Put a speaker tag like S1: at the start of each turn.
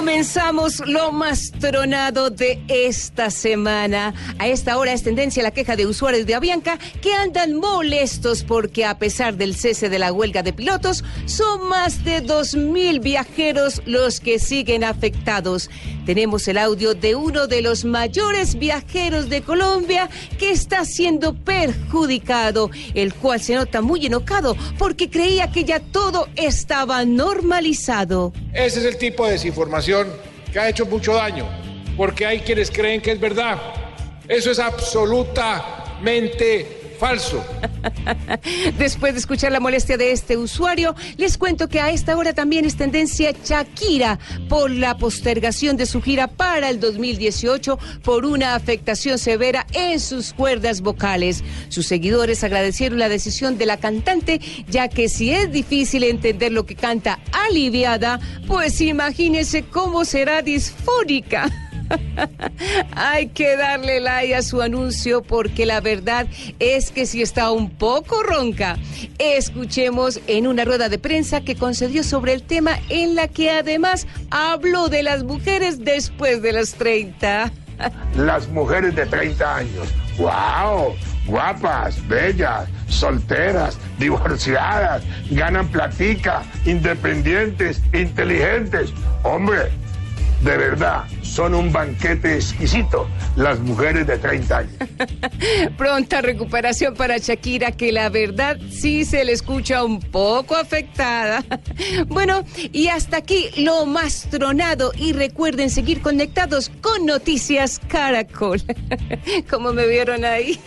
S1: Comenzamos lo más tronado de esta semana. A esta hora es tendencia la queja de usuarios de Avianca que andan molestos porque a pesar del cese de la huelga de pilotos, son más de 2.000 viajeros los que siguen afectados. Tenemos el audio de uno de los mayores viajeros de Colombia que está siendo perjudicado, el cual se nota muy enojado porque creía que ya todo estaba normalizado.
S2: Ese es el tipo de desinformación que ha hecho mucho daño, porque hay quienes creen que es verdad. Eso es absolutamente falso.
S1: Después de escuchar la molestia de este usuario, les cuento que a esta hora también es tendencia Shakira por la postergación de su gira para el 2018 por una afectación severa en sus cuerdas vocales. Sus seguidores agradecieron la decisión de la cantante, ya que si es difícil entender lo que canta aliviada, pues imagínense cómo será disfónica. Hay que darle like a su anuncio porque la verdad es que si está un poco ronca. Escuchemos en una rueda de prensa que concedió sobre el tema en la que además habló de las mujeres después de los 30.
S3: Las mujeres de 30 años. ¡Wow! Guapas, bellas, solteras, divorciadas, ganan platica, independientes, inteligentes. Hombre, de verdad, son un banquete exquisito las mujeres de 30 años.
S1: Pronta recuperación para Shakira, que la verdad sí se le escucha un poco afectada. Bueno, y hasta aquí lo más tronado. Y recuerden seguir conectados con Noticias Caracol. Como me vieron ahí.